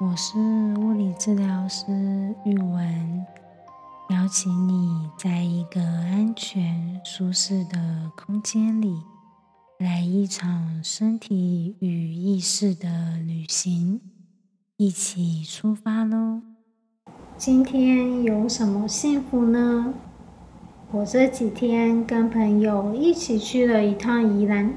我是物理治疗师玉文，邀请你在一个安全、舒适的空间里，来一场身体与意识的旅行，一起出发喽！今天有什么幸福呢？我这几天跟朋友一起去了一趟宜兰，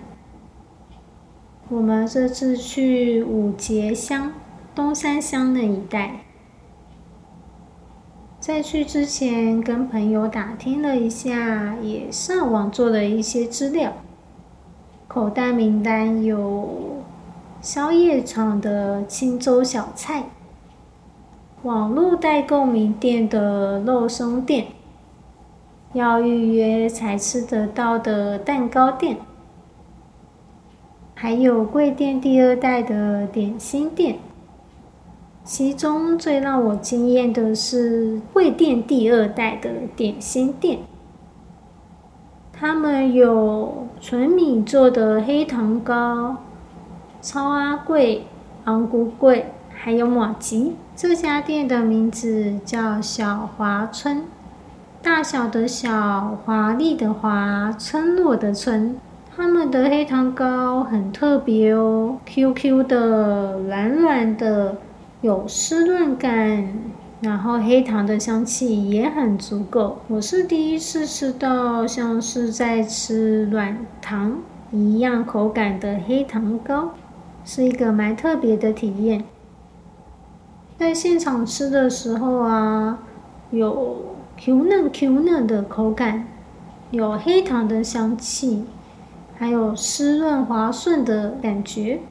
我们这次去五节乡。东山乡那一带，在去之前跟朋友打听了一下，也上网做了一些资料。口袋名单有宵夜场的青州小菜，网络代购名店的肉松店，要预约才吃得到的蛋糕店，还有贵店第二代的点心店。其中最让我惊艳的是贵店第二代的点心店，他们有纯米做的黑糖糕、超阿贵、昂古贵，还有马吉。这家店的名字叫小华村，大小的小，华丽的华，村落的村。他们的黑糖糕很特别哦，Q Q 的，软软的。有湿润感，然后黑糖的香气也很足够。我是第一次吃到像是在吃软糖一样口感的黑糖糕，是一个蛮特别的体验。在现场吃的时候啊，有 Q 嫩 Q 嫩的口感，有黑糖的香气，还有湿润滑顺的感觉。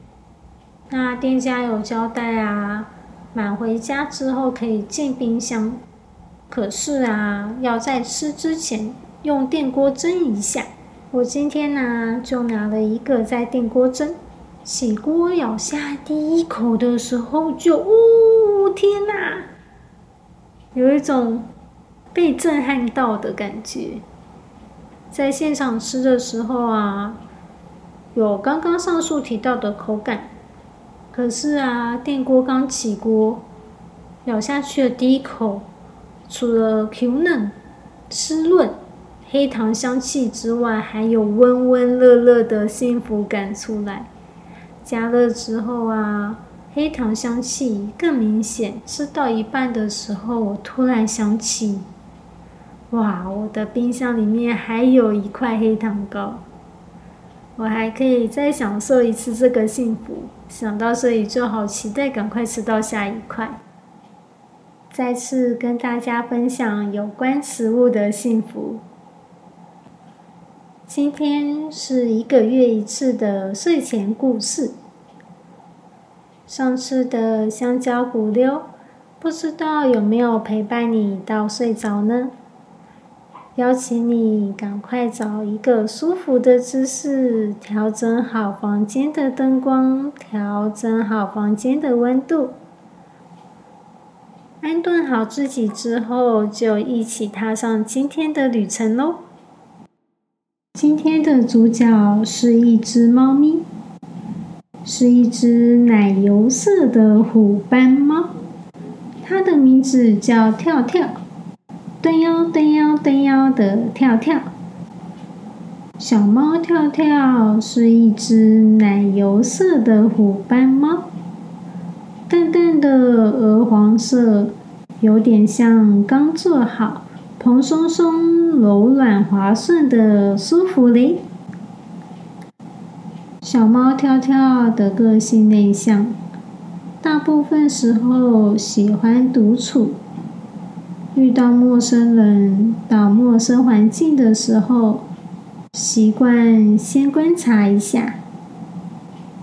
那店家有交代啊。买回家之后可以进冰箱，可是啊，要在吃之前用电锅蒸一下。我今天呢就拿了一个在电锅蒸，起锅咬下第一口的时候就，呜天哪，有一种被震撼到的感觉。在现场吃的时候啊，有刚刚上述提到的口感。可是啊，电锅刚起锅，咬下去的第一口，除了 Q 嫩、湿润、黑糖香气之外，还有温温热热的幸福感出来。加热之后啊，黑糖香气更明显。吃到一半的时候，我突然想起，哇，我的冰箱里面还有一块黑糖糕。我还可以再享受一次这个幸福，想到这里就好期待，赶快吃到下一块。再次跟大家分享有关食物的幸福。今天是一个月一次的睡前故事。上次的香蕉骨溜，不知道有没有陪伴你到睡着呢？邀请你赶快找一个舒服的姿势，调整好房间的灯光，调整好房间的温度，安顿好自己之后，就一起踏上今天的旅程喽。今天的主角是一只猫咪，是一只奶油色的虎斑猫，它的名字叫跳跳。蹲腰蹲腰蹲腰的跳跳，小猫跳跳是一只奶油色的虎斑猫，淡淡的鹅黄色，有点像刚做好、蓬松松、柔软滑顺的舒服嘞。小猫跳跳的个性内向，大部分时候喜欢独处。遇到陌生人、到陌生环境的时候，习惯先观察一下，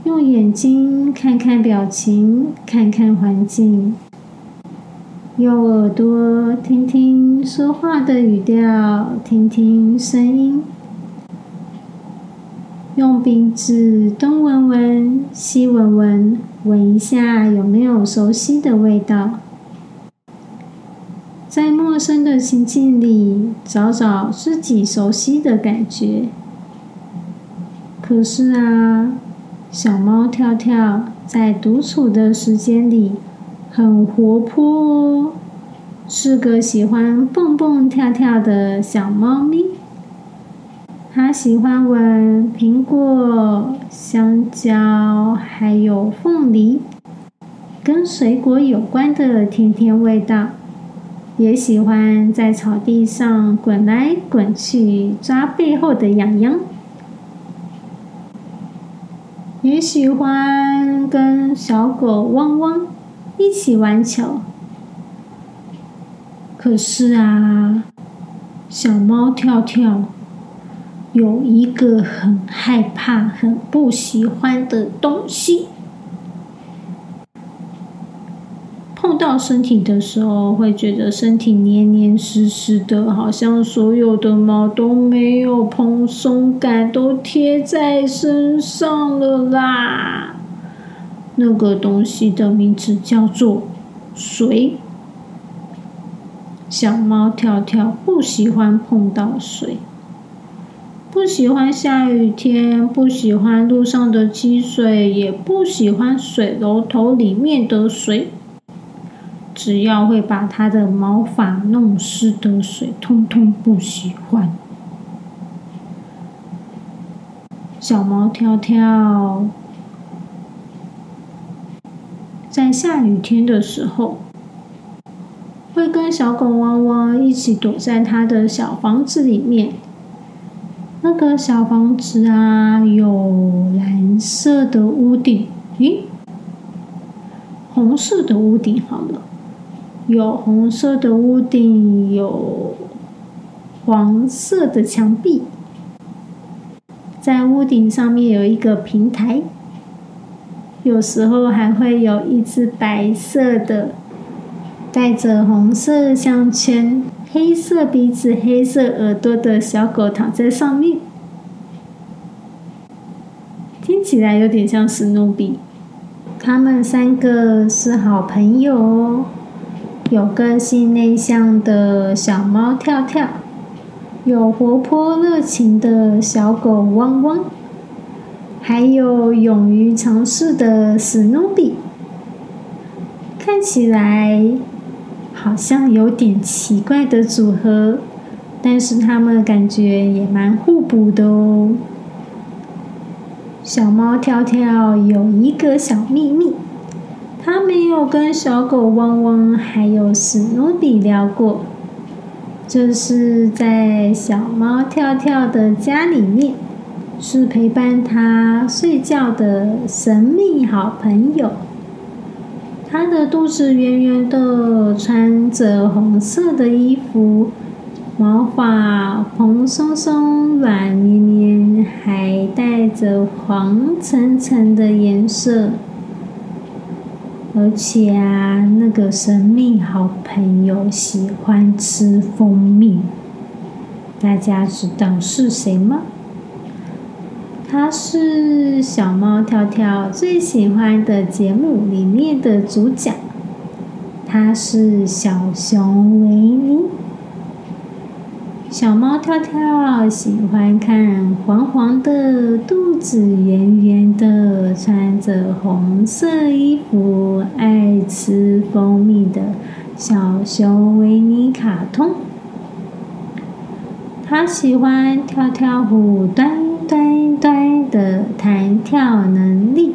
用眼睛看看表情，看看环境，用耳朵听听说话的语调，听听声音，用鼻子东闻闻、西闻闻，闻一下有没有熟悉的味道。在陌生的情境里，找找自己熟悉的感觉。可是啊，小猫跳跳在独处的时间里，很活泼哦，是个喜欢蹦蹦跳跳的小猫咪。它喜欢闻苹果、香蕉，还有凤梨，跟水果有关的甜甜味道。也喜欢在草地上滚来滚去，抓背后的痒痒。也喜欢跟小狗汪汪。一起玩球，可是啊，小猫跳跳有一个很害怕、很不喜欢的东西。碰到身体的时候，会觉得身体黏黏湿湿的，好像所有的毛都没有蓬松感，都贴在身上了啦。那个东西的名字叫做水。小猫跳跳不喜欢碰到水，不喜欢下雨天，不喜欢路上的积水，也不喜欢水龙头里面的水。只要会把它的毛发弄湿的水，通通不喜欢。小猫跳跳。在下雨天的时候，会跟小狗汪汪一起躲在它的小房子里面。那个小房子啊，有蓝色的屋顶，咦，红色的屋顶好了，有红色的屋顶，有黄色的墙壁，在屋顶上面有一个平台。有时候还会有一只白色的、带着红色项圈、黑色鼻子、黑色耳朵的小狗躺在上面，听起来有点像史努比。他们三个是好朋友哦。有个性内向的小猫跳跳，有活泼热情的小狗汪汪。还有勇于尝试的史努比，看起来好像有点奇怪的组合，但是他们感觉也蛮互补的哦。小猫跳跳有一个小秘密，他没有跟小狗汪汪还有史努比聊过，这是在小猫跳跳的家里面。是陪伴他睡觉的神秘好朋友。他的肚子圆圆的，穿着红色的衣服，毛发蓬松松、软绵绵，还带着黄橙橙的颜色。而且啊，那个神秘好朋友喜欢吃蜂蜜。大家知道是谁吗？他是小猫跳跳最喜欢的节目里面的主角，他是小熊维尼。小猫跳跳喜欢看黄黄的、肚子圆圆的、穿着红色衣服、爱吃蜂蜜的小熊维尼卡通。它喜欢跳跳虎端。端端的弹跳能力，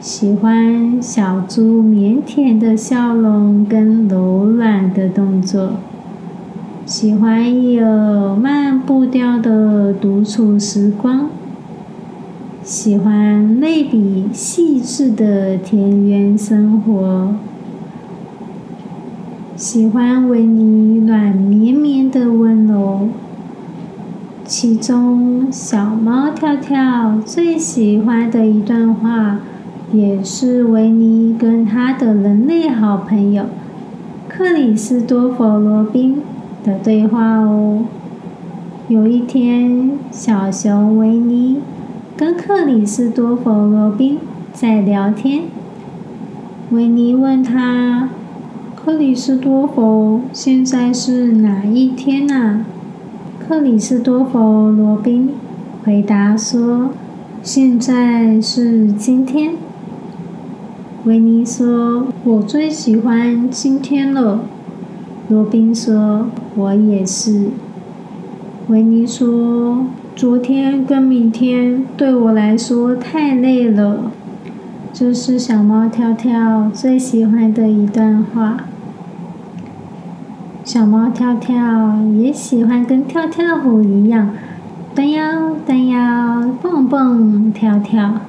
喜欢小猪腼腆的笑容跟柔软的动作，喜欢有慢步调的独处时光，喜欢类比细致的田园生活，喜欢维尼软绵绵的温柔。其中，小猫跳跳最喜欢的一段话，也是维尼跟他的人类好朋友克里斯多弗罗宾的对话哦。有一天，小熊维尼跟克里斯多佛罗宾在聊天，维尼问他：“克里斯多佛，现在是哪一天啊？”克里斯多佛罗宾回答说：“现在是今天。”维尼说：“我最喜欢今天了。”罗宾说：“我也是。”维尼说：“昨天跟明天对我来说太累了。”这是小猫跳跳最喜欢的一段话。小猫跳跳也喜欢跟跳跳虎一样，蹬腰蹬腰，蹦蹦跳跳，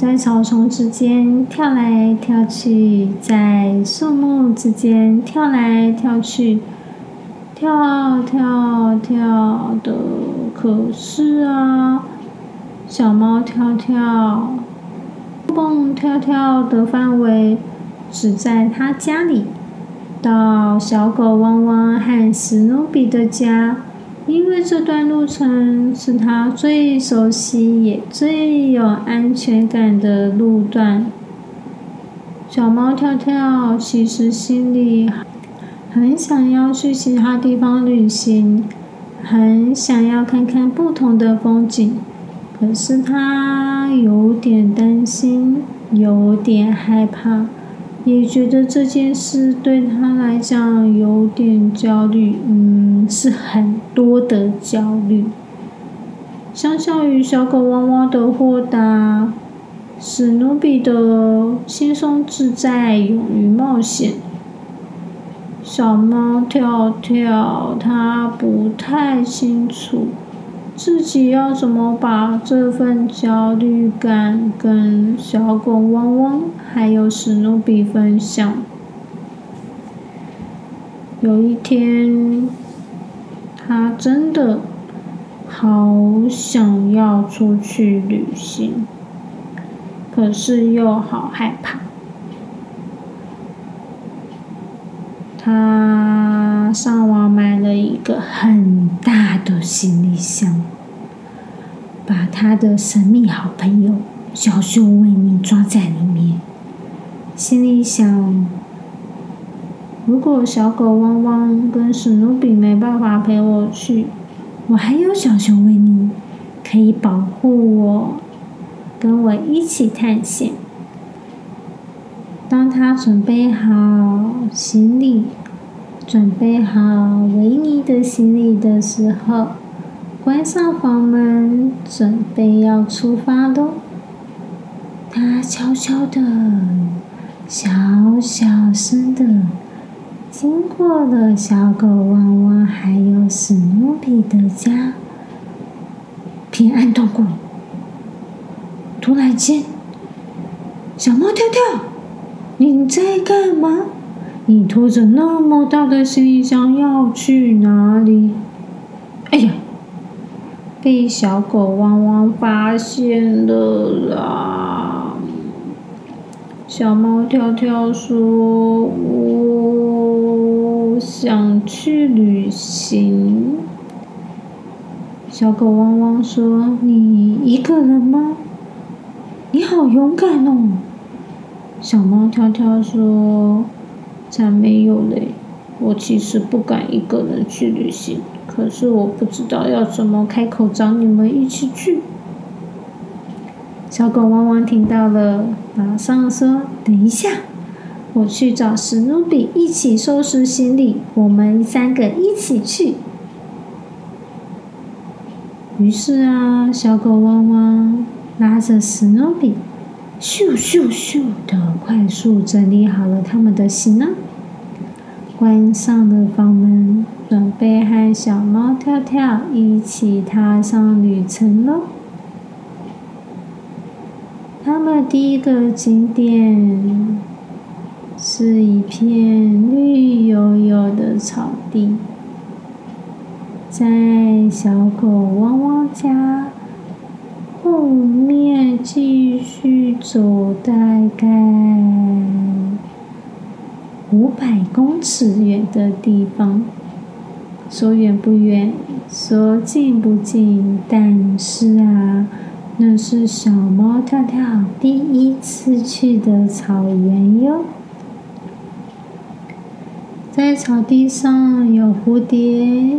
在草丛之间跳来跳去，在树木之间跳来跳去，跳跳跳的。可是啊，小猫跳跳，蹦蹦跳跳的范围只在它家里。到小狗汪汪和史努比的家，因为这段路程是它最熟悉也最有安全感的路段。小猫跳跳其实心里很想要去其他地方旅行，很想要看看不同的风景，可是它有点担心，有点害怕。也觉得这件事对他来讲有点焦虑，嗯，是很多的焦虑。相较于小狗汪汪的豁达，史努比的轻松自在、勇于冒险，小猫跳跳，它不太清楚。自己要怎么把这份焦虑感跟小狗汪汪还有史努比分享？有一天，他真的好想要出去旅行，可是又好害怕。他上网买了一个很大的行李箱，把他的神秘好朋友小熊维尼装在里面。心里想：如果小狗汪汪跟史努比没办法陪我去，我还有小熊维尼可以保护我，跟我一起探险。当他准备好行李，准备好维尼的行李的时候，关上房门，准备要出发喽。他悄悄的、小小声的经过了小狗汪汪还有史努比的家，平安度过。突然间，小猫跳跳。你在干嘛？你拖着那么大的行李箱要去哪里？哎呀，被小狗汪汪发现了啦！小猫跳跳说：“我想去旅行。”小狗汪汪说：“你一个人吗？你好勇敢哦！”小猫跳跳说：“才没有嘞！我其实不敢一个人去旅行，可是我不知道要怎么开口找你们一起去。”小狗汪汪听到了，马上说：“等一下，我去找史努比一起收拾行李，我们三个一起去。”于是啊，小狗汪汪拉着史努比。咻咻咻的快速整理好了他们的行囊，关上了房门，准备和小猫跳跳一起踏上旅程喽。他们第一个景点是一片绿油油的草地，在小狗汪汪家。后面继续走，大概五百公尺远的地方。说远不远，说近不近，但是啊，那是小猫跳跳第一次去的草原哟。在草地上有蝴蝶，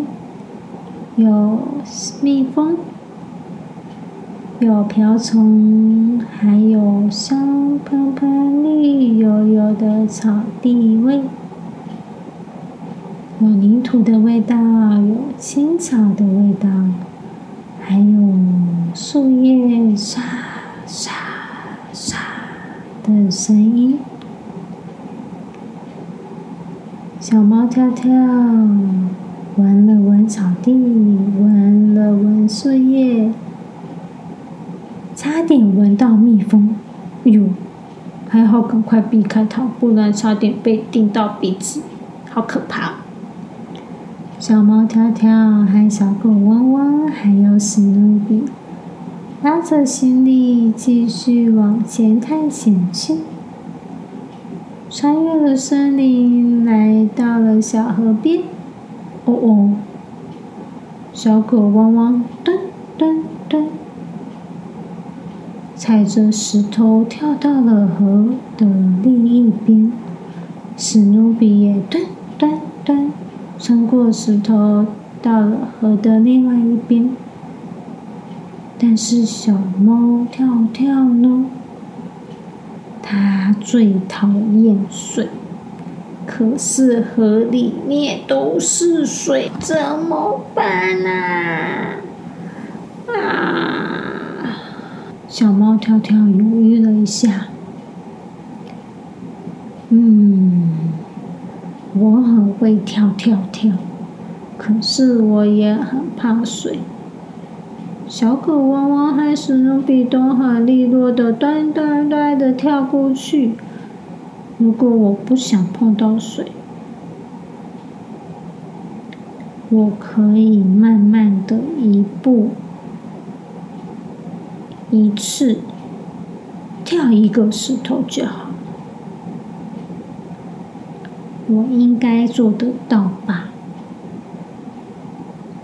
有蜜蜂。有瓢虫，还有香喷喷、绿油油的草地味，有泥土的味道，有青草的味道，还有树叶沙沙沙的声音。小猫跳跳闻了闻草地，闻了闻树叶。差点闻到蜜蜂，哟，还好赶快避开它，不然差点被叮到鼻子，好可怕！小猫跳跳，还小狗汪汪，还有史努比，拉着行李继续往前探险去。穿越了森林，来到了小河边。哦哦，小狗汪汪，蹲蹲蹲。踩着石头跳到了河的另一边，史努比也蹲蹲蹲，穿过石头到了河的另外一边。但是小猫跳跳呢？它最讨厌水，可是河里面都是水，怎么办呢？啊！小猫跳跳犹豫了一下，嗯，我很会跳跳跳，可是我也很怕水。小狗汪汪和史努比都很利落的端端端的跳过去。如果我不想碰到水，我可以慢慢的一步。一次跳一个石头就好，我应该做得到吧？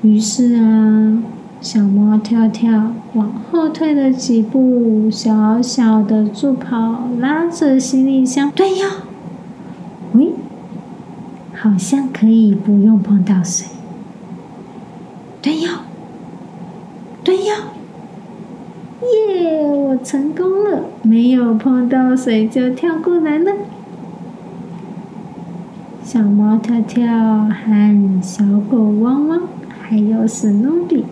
于是啊，小猫跳跳往后退了几步，小小的助跑拉着行李箱，对哟，喂，好像可以不用碰到水，对哟，对哟。耶！我成功了，没有碰到水就跳过来了。小猫跳跳和小狗汪汪，还有史努比，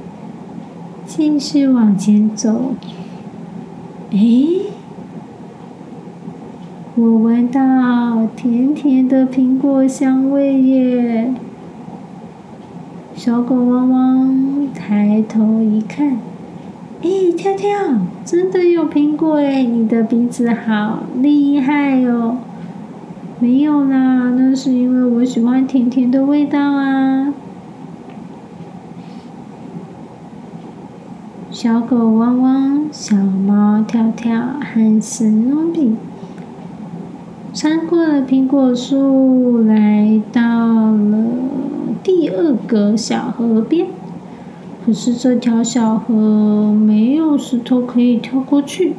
继续往前走。哎，我闻到甜甜的苹果香味耶！小狗汪汪抬头一看。哎，跳跳，真的有苹果哎！你的鼻子好厉害哦。没有啦，那是因为我喜欢甜甜的味道啊。小狗汪汪，小猫跳跳，和史努比穿过了苹果树，来到了第二个小河边。可是这条小河没有石头可以跳过去。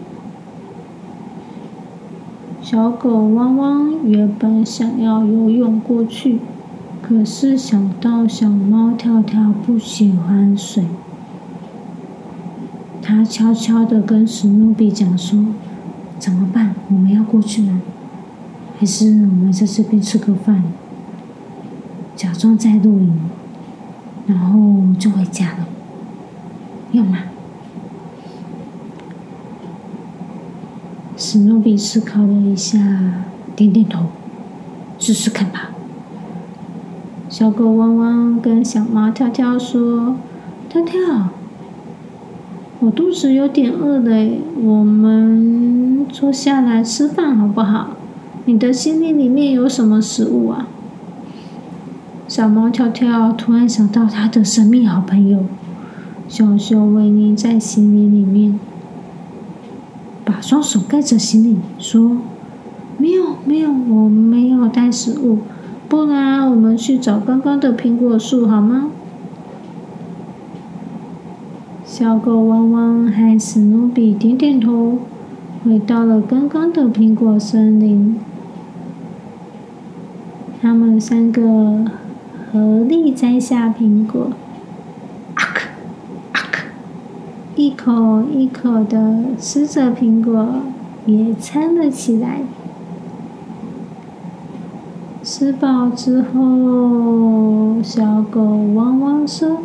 小狗汪汪原本想要游泳过去，可是想到小猫跳跳不喜欢水，它悄悄的跟史努比讲说：“怎么办？我们要过去吗？还是我们在这边吃个饭，假装在露营，然后就回家了？”要吗？史努比思考了一下，点点头，试试看吧。小狗汪汪跟小猫跳跳说：“跳跳，我肚子有点饿了，我们坐下来吃饭好不好？你的心里里面有什么食物啊？”小猫跳跳突然想到他的神秘好朋友。小熊维尼在行李里面，把双手盖着行李，说：“没有，没有，我没有带食物。不然，我们去找刚刚的苹果树好吗？”小狗汪汪和史努比点点头，回到了刚刚的苹果森林。他们三个合力摘下苹果。一口一口的吃着苹果，也撑了起来。吃饱之后，小狗汪汪说：“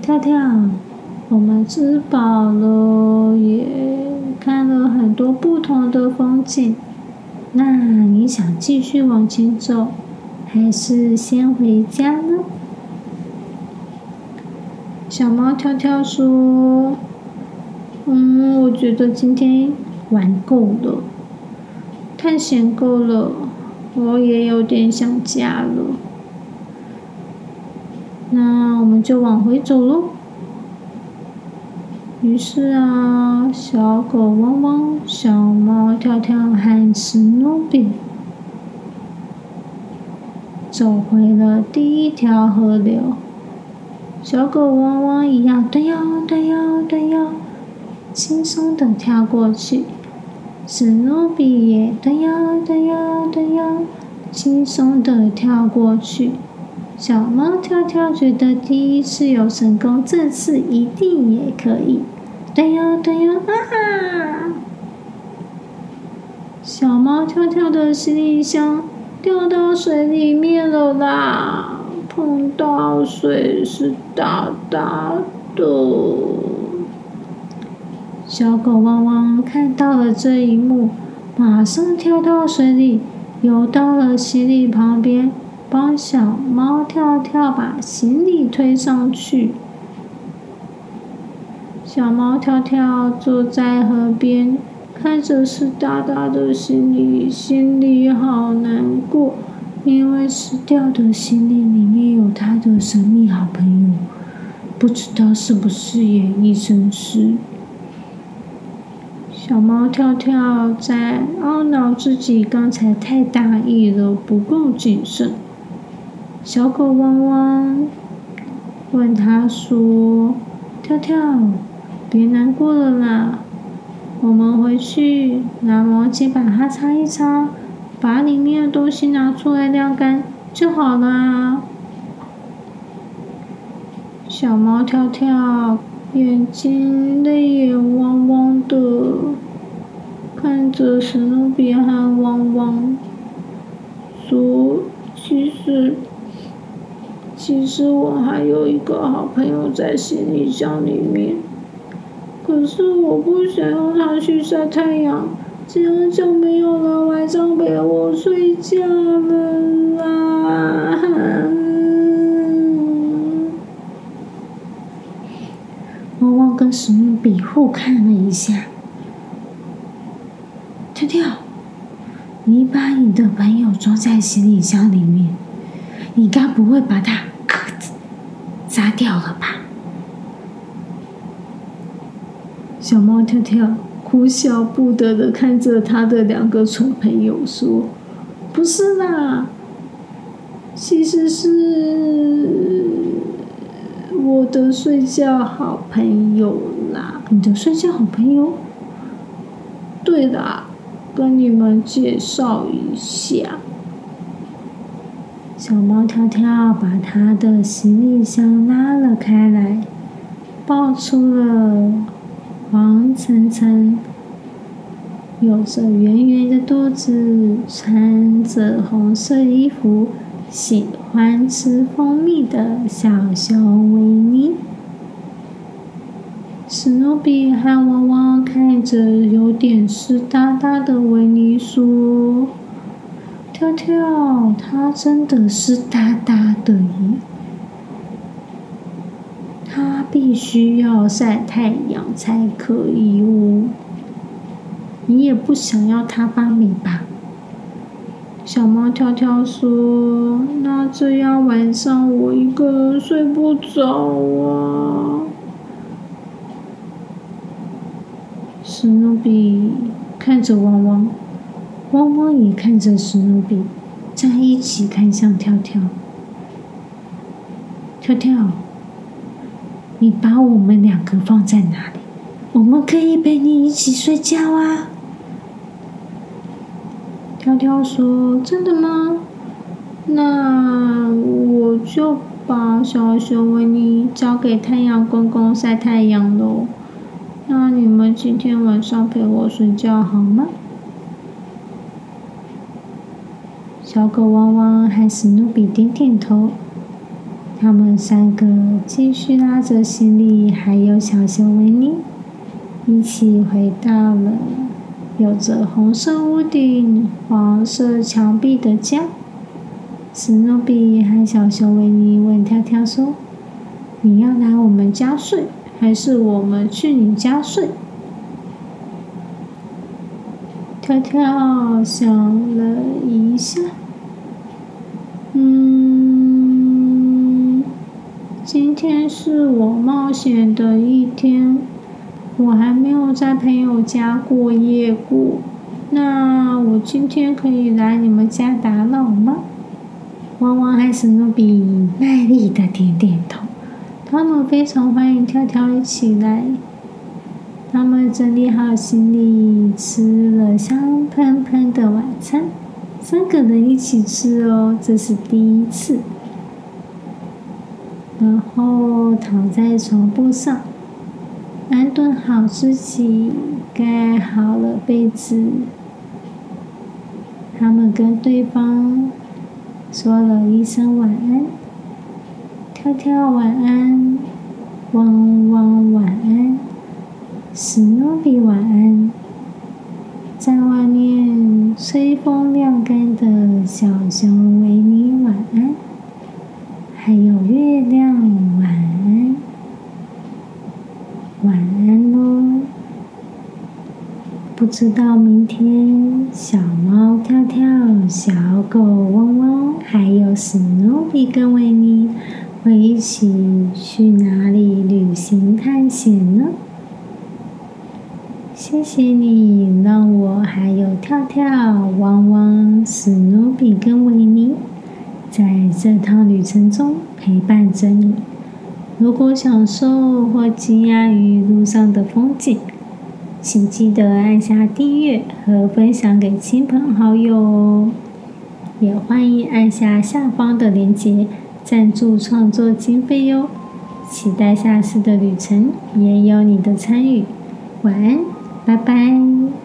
跳跳，我们吃饱了，也看了很多不同的风景。那你想继续往前走，还是先回家呢？”小猫跳跳说：“嗯，我觉得今天玩够了，探险够了。”我也有点想家了，那我们就往回走喽。于是啊，小狗汪汪，小猫跳跳，和史努比走回了第一条河流。小狗汪汪一样，对呀对呀对呀，轻松的跳过去。史努比也对呀对呀对呀，轻松的跳过去。小猫跳跳觉得第一次有成功，这次一定也可以。对呀对呀，哈哈！小猫跳跳的行李箱掉到水里面了啦，碰到水是大大的。小狗汪汪看到了这一幕，马上跳到水里，游到了行李旁边，帮小猫跳跳把行李推上去。小猫跳跳坐在河边，看着湿哒哒的行李，心里好难过，因为失掉的行李里面有它的神秘好朋友，不知道是不是也一身湿。小猫跳跳在懊恼自己刚才太大意了，不够谨慎。小狗汪汪问他说：“跳跳，别难过了啦，我们回去拿毛巾把它擦一擦，把里面的东西拿出来晾干就好了。”小猫跳跳。眼睛泪眼汪汪的，看着史努比和汪汪，说：“其实，其实我还有一个好朋友在行李箱里面，可是我不想让他去晒太阳，这样就没有了晚上陪我睡觉了啦。”汪汪跟史努比互看了一下，跳跳，你把你的朋友装在行李箱里面，你该不会把它砸掉了吧？小猫跳跳哭笑不得的看着他的两个蠢朋友说：“不是啦，其实是……”我的睡觉好朋友啦！你的睡觉好朋友？对啦，跟你们介绍一下，小猫跳跳把它的行李箱拉了开来，抱出了黄澄澄、有着圆圆的肚子、穿着红色衣服。喜欢吃蜂蜜的小熊维尼，史努比和汪汪看着有点湿哒哒的维尼说：“跳跳，它真的湿哒哒的耶，必须要晒太阳才可以哦。你也不想要它发霉吧？”小猫跳跳说：“那这样晚上我一个人睡不着啊。”史努比看着汪汪，汪汪也看着史努比，在一起看向跳跳。跳跳，你把我们两个放在哪里？我们可以陪你一起睡觉啊。跳跳说：“真的吗？那我就把小熊维尼交给太阳公公晒太阳喽。那你们今天晚上陪我睡觉好吗？小狗汪汪和史努比点点头。他们三个继续拉着行李，还有小熊维尼，一起回到了有着红色屋顶、黄色墙壁的家。史努比和小熊维尼问跳跳说：“你要来我们家睡，还是我们去你家睡？”跳跳想了一下，嗯，今天是我冒险的一天，我还没有在朋友家过夜过。那我今天可以来你们家打扰吗？汪汪和史努比卖力的点点头，他们非常欢迎跳跳一起来。他们整理好行李，吃了香喷喷的晚餐。三个人一起吃哦，这是第一次。然后躺在床铺上，安顿好自己，盖好了被子。他们跟对方说了一声晚安，跳跳晚安，汪汪晚安。史努比晚安，在外面吹风晾干的小熊维尼晚安，还有月亮晚安，晚安喽！不知道明天小猫跳跳、小狗汪汪，还有史努比跟维尼会一起去哪里旅行探险呢？谢谢你让我还有跳跳、汪汪、史努比跟维尼在这趟旅程中陪伴着你。如果享受或惊讶于路上的风景，请记得按下订阅和分享给亲朋好友哦。也欢迎按下下方的链接赞助创作经费哟。期待下次的旅程也有你的参与。晚安。拜拜。